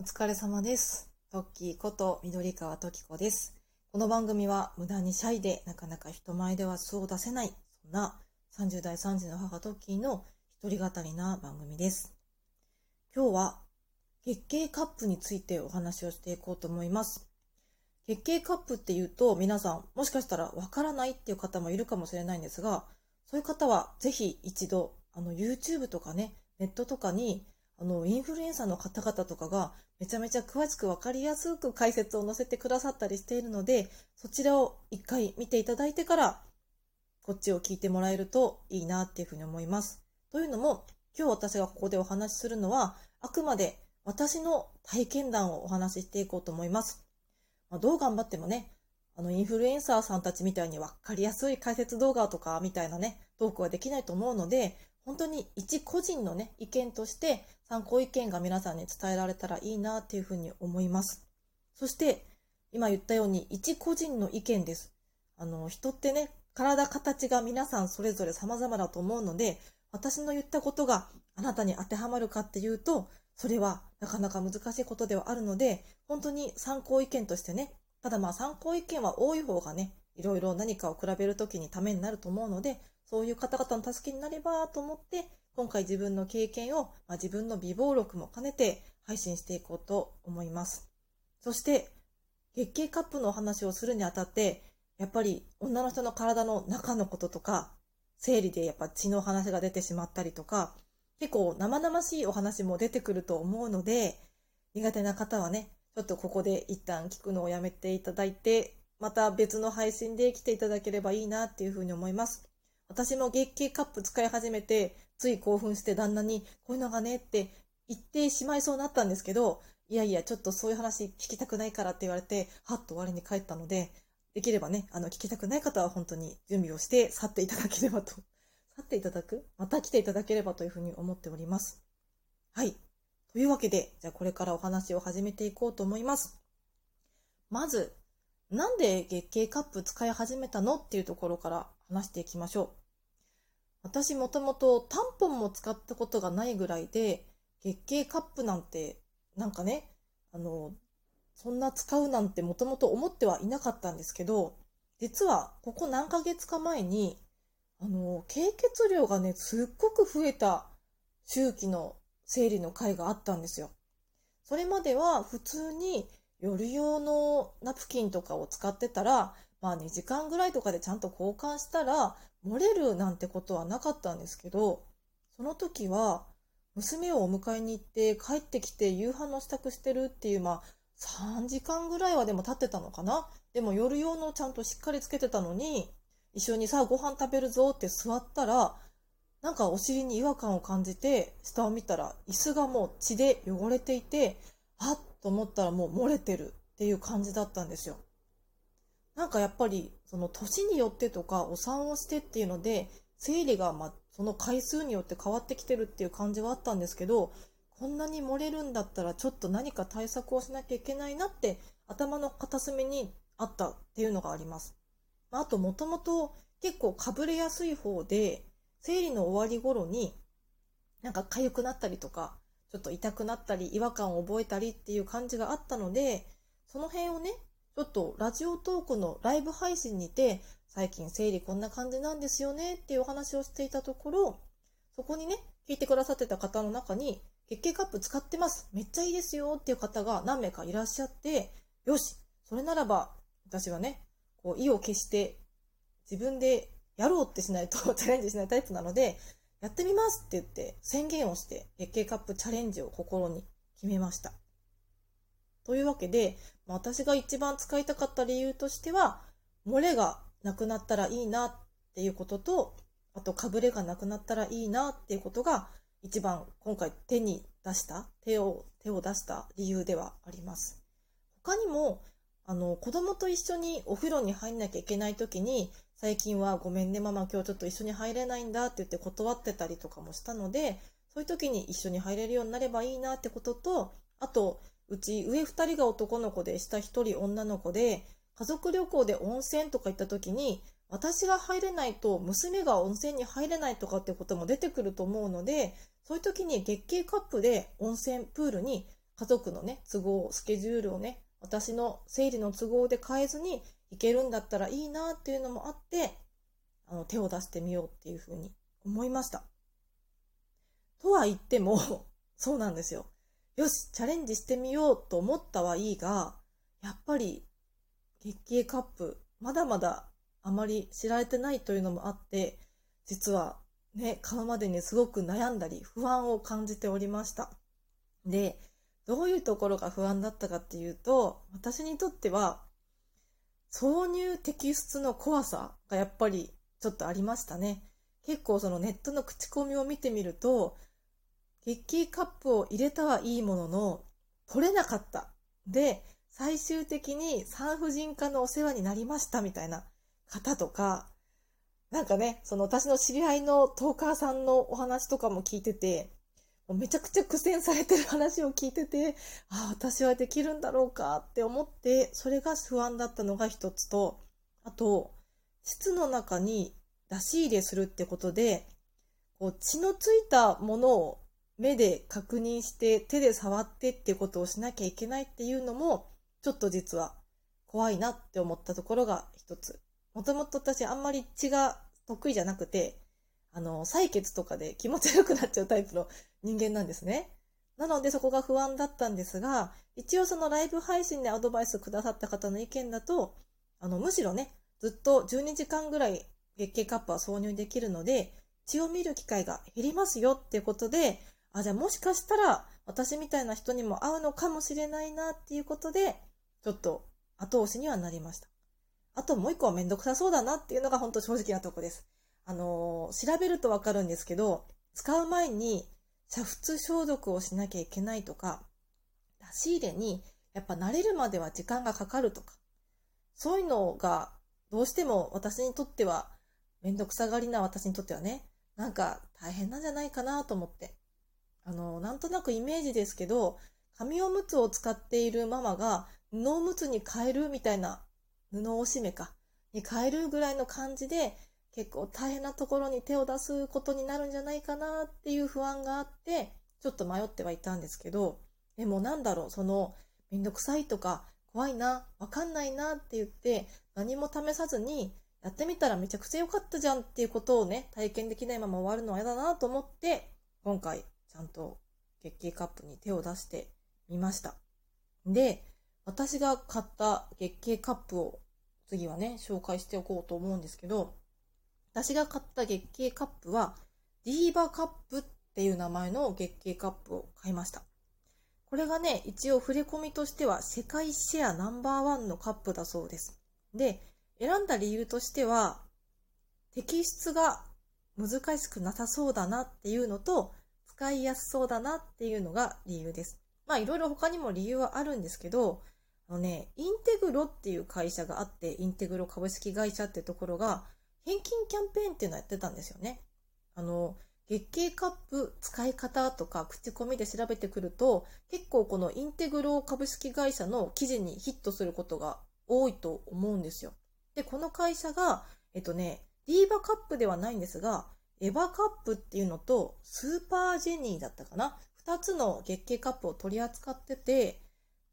お疲れ様です。トッキーこと緑川トキ子です。この番組は無駄にシャイでなかなか人前では素を出せない、そんな30代3時の母トッキーの一人語りな番組です。今日は月経カップについてお話をしていこうと思います。月経カップっていうと皆さんもしかしたらわからないっていう方もいるかもしれないんですが、そういう方はぜひ一度あの YouTube とかね、ネットとかにあの、インフルエンサーの方々とかがめちゃめちゃ詳しくわかりやすく解説を載せてくださったりしているので、そちらを一回見ていただいてから、こっちを聞いてもらえるといいなっていうふうに思います。というのも、今日私がここでお話しするのは、あくまで私の体験談をお話ししていこうと思います。まあ、どう頑張ってもね、あの、インフルエンサーさんたちみたいにわかりやすい解説動画とかみたいなね、トークはできないと思うので、本当に一個人のね、意見として参考意見が皆さんに伝えられたらいいなっていうふうに思います。そして、今言ったように一個人の意見です。あの、人ってね、体形が皆さんそれぞれ様々だと思うので、私の言ったことがあなたに当てはまるかっていうと、それはなかなか難しいことではあるので、本当に参考意見としてね、ただまあ参考意見は多い方がね、いろいろ何かを比べるときにためになると思うので、そういう方々の助けになればと思って、今回自分の経験を、まあ、自分の美貌録も兼ねて配信していこうと思います。そして、月経カップのお話をするにあたって、やっぱり女の人の体の中のこととか、生理でやっぱ血の話が出てしまったりとか、結構生々しいお話も出てくると思うので、苦手な方はね、ちょっとここで一旦聞くのをやめていただいて、また別の配信で来ていただければいいなっていうふうに思います。私も月経カップ使い始めて、つい興奮して旦那に、こういうのがねって言ってしまいそうになったんですけど、いやいや、ちょっとそういう話聞きたくないからって言われて、はっと終わりに帰ったので、できればね、あの、聞きたくない方は本当に準備をして去っていただければと、去っていただく？また来ていただければというふうに思っております。はい。というわけで、じゃあこれからお話を始めていこうと思います。まず、なんで月経カップ使い始めたの？っていうところから話していきましょう。私もともとタンポンも使ったことがないぐらいで、月経カップなんて、なんかね、あの、そんな使うなんてもともと思ってはいなかったんですけど、実はここ何ヶ月か前に、あの、経血量がね、すっごく増えた周期の生理の回があったんですよ。それまでは普通に夜用のナプキンとかを使ってたら、まあ2時間ぐらいとかでちゃんと交換したら漏れるなんてことはなかったんですけど、その時は娘をお迎えに行って帰ってきて夕飯の支度してるっていう、まあ3時間ぐらいはでも経ってたのかな？でも夜用のちゃんとしっかりつけてたのに、一緒にさあご飯食べるぞって座ったら、なんかお尻に違和感を感じて、下を見たら椅子がもう血で汚れていて、あっと思ったらもう漏れてるっていう感じだったんですよ。なんかやっぱりその年によってとかお産をしてっていうので生理がまその回数によって変わってきてるっていう感じはあったんですけどこんなに漏れるんだったらちょっと何か対策をしなきゃいけないなって頭の片隅にあったっていうのがあります。あともともと結構かぶれやすい方で生理の終わり頃になんか痒くなったりとかちょっと痛くなったり違和感を覚えたりっていう感じがあったのでその辺をねちょっとラジオトークのライブ配信にて、最近生理こんな感じなんですよねっていうお話をしていたところ、そこにね、聞いてくださってた方の中に、月経カップ使ってます。めっちゃいいですよっていう方が何名かいらっしゃって、よし、それならば、私はね、こう意を決して自分でやろうってしないと チャレンジしないタイプなので、やってみますって言って宣言をして月経カップチャレンジを心に決めました。というわけで、私が一番使いたかった理由としては、漏れがなくなったらいいなっていうことと、あとかぶれがなくなったらいいなっていうことが一番今回手に出した、手を、手を出した理由ではあります。他にも、あの、子供と一緒にお風呂に入んなきゃいけない時に、最近はごめんねママ今日ちょっと一緒に入れないんだって言って断ってたりとかもしたので、そういう時に一緒に入れるようになればいいなってことと、あと、うち上2人が男の子で下1人女の子で家族旅行で温泉とか行った時に私が入れないと娘が温泉に入れないとかってことも出てくると思うのでそういう時に月経カップで温泉プールに家族のね、都合、スケジュールをね、私の生理の都合で変えずに行けるんだったらいいなっていうのもあって、あの、手を出してみようっていうふうに思いました。とは言っても、そうなんですよ。よし、チャレンジしてみようと思ったはいいが、やっぱり月経カップ、まだまだあまり知られてないというのもあって、実はね、買うまでにすごく悩んだり不安を感じておりました。で、どういうところが不安だったかっていうと、私にとっては、挿入摘出の怖さがやっぱりちょっとありましたね。結構そのネットの口コミを見てみると、月経カップを入れたはいいものの、取れなかった。で、最終的に産婦人科のお世話になりましたみたいな方とか、なんかね、その私の知り合いのトーカーさんのお話とかも聞いてて、めちゃくちゃ苦戦されてる話を聞いてて、ああ、私はできるんだろうかって思って、それが不安だったのが一つと、あと、膣の中に出し入れするってことで、こう血のついたものを目で確認して手で触ってってことをしなきゃいけないっていうのも、ちょっと実は怖いなって思ったところが一つ。もともと私あんまり血が得意じゃなくて、あの、採血とかで気持ち悪くなっちゃうタイプの人間なんですね。なのでそこが不安だったんですが、一応そのライブ配信でアドバイスくださった方の意見だと、あの、むしろね、ずっと12時間ぐらい月経カップは挿入できるので、血を見る機会が減りますよっていうことで、あ、じゃあもしかしたら私みたいな人にも合うのかもしれないなっていうことで、ちょっと後押しにはなりました。あともう一個はめんどくさそうだなっていうのが本当正直なとこです。あのー、調べるとわかるんですけど、使う前に煮沸消毒をしなきゃいけないとか、出し入れにやっぱ慣れるまでは時間がかかるとか、そういうのがどうしても私にとっては、めんどくさがりな私にとってはね、なんか大変なんじゃないかなと思って。あの、なんとなくイメージですけど、紙おむつを使っているママが布おむつに変えるみたいな、布おしめか、に変えるぐらいの感じで、結構大変なところに手を出すことになるんじゃないかなっていう不安があって、ちょっと迷ってはいたんですけど、でもなんだろう、その、めんどくさいとか、怖いな、わかんないなって言って、何も試さずに、やってみたらめちゃくちゃ良かったじゃんっていうことをね、体験できないまま終わるのは嫌だなと思って、今回、ちゃんと月経カップに手を出してみました。で、私が買った月経カップを次はね、紹介しておこうと思うんですけど、私が買った月経カップは、ディーバカップっていう名前の月経カップを買いました。これがね、一応触れ込みとしては世界シェアナンバーワンのカップだそうです。で、選んだ理由としては、摘出が難しくなさそうだなっていうのと、使いやすそうだなっていうのが理由です。まあいろいろ他にも理由はあるんですけど、あのね、インテグロっていう会社があって、インテグロ株式会社ってところが、返金キャンペーンっていうのをやってたんですよね。あの、月経カップ使い方とか口コミで調べてくると、結構このインテグロ株式会社の記事にヒットすることが多いと思うんですよ。で、この会社が、えっとね、ディーバカップではないんですが、エヴァカップっていうのと、スーパージェニーだったかな？二つの月経カップを取り扱ってて、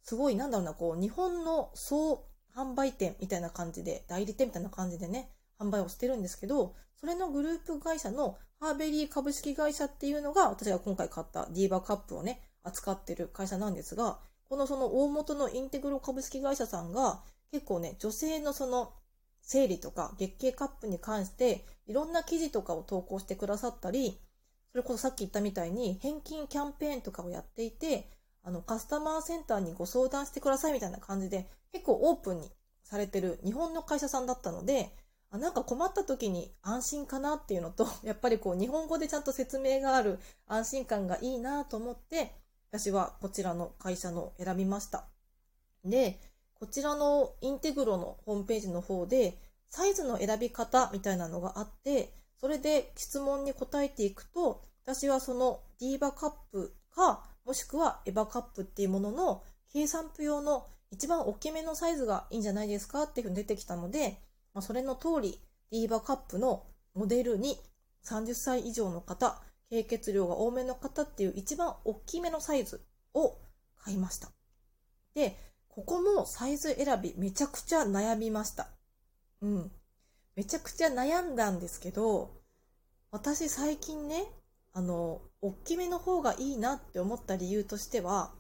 すごい、なんだろうな、こう、日本の総販売店みたいな感じで、代理店みたいな感じでね、販売をしてるんですけど、それのグループ会社のハーベリー株式会社っていうのが、私が今回買ったディーバカップをね、扱ってる会社なんですが、このその大元のインテグロ株式会社さんが、結構ね、女性のその生理とか月経カップに関して、いろんな記事とかを投稿してくださったり、それこそさっき言ったみたいに返金キャンペーンとかをやっていて、あの、カスタマーセンターにご相談してくださいみたいな感じで、結構オープンにされてる日本の会社さんだったので、あなんか困った時に安心かなっていうのと、やっぱりこう日本語でちゃんと説明がある安心感がいいなと思って、私はこちらの会社の選びました。で、こちらのインテグロのホームページの方で、サイズの選び方みたいなのがあって、それで質問に答えていくと、私はそのディーバカップか、もしくはエヴァカップっていうものの計算譜用の一番大きめのサイズがいいんじゃないですかっていうふうに出てきたので、まあ、それの通り、ディーバカップのモデルに30歳以上の方、経血量が多めの方っていう一番大きめのサイズを買いました。で、ここもサイズ選びめちゃくちゃ悩みました。うん。めちゃくちゃ悩んだんですけど、私最近ね、あの、大きめの方がいいなって思った理由としては、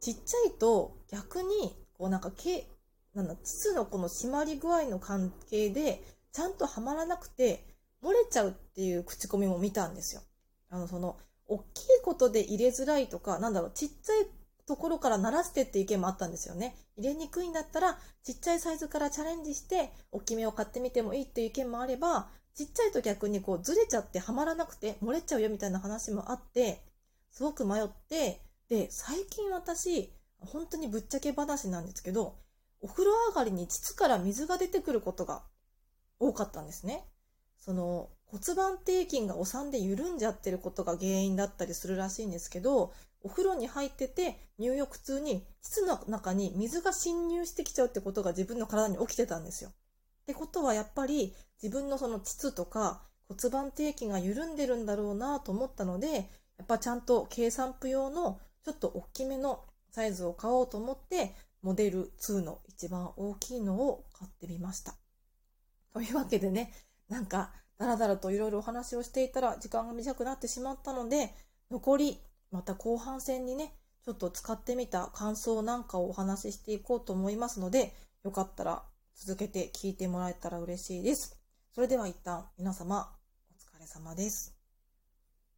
ちっちゃいと逆に、こうなんか毛、なんだ、膣のこの締まり具合の関係で、ちゃんとはまらなくて、漏れちゃうっていう口コミも見たんですよ。あの、その、大きいことで入れづらいとか、なんだろう、ちっちゃいところから慣らしてっていう意見もあったんですよね。入れにくいんだったら、ちっちゃいサイズからチャレンジして、大きめを買ってみてもいいっていう意見もあれば、ちっちゃいと逆にこうずれちゃってはまらなくて漏れちゃうよみたいな話もあって、すごく迷って、で、最近私、本当にぶっちゃけ話なんですけど、お風呂上がりに膣から水が出てくることが多かったんですね。その骨盤底筋がお産で緩んじゃってることが原因だったりするらしいんですけど、お風呂に入ってて入浴中に膣の中に水が侵入してきちゃうってことが自分の体に起きてたんですよ。ってことはやっぱり自分のその膣とか骨盤底筋が緩んでるんだろうなと思ったので、やっぱちゃんと計算譜用のちょっと大きめのサイズを買おうと思って、モデル2の一番大きいのを買ってみました。というわけでね、なんか、だらだらといろいろお話をしていたら時間が短くなってしまったので、残り、また後半戦にね、ちょっと使ってみた感想なんかをお話ししていこうと思いますので、よかったら続けて聞いてもらえたら嬉しいです。それでは一旦皆様お疲れ様です。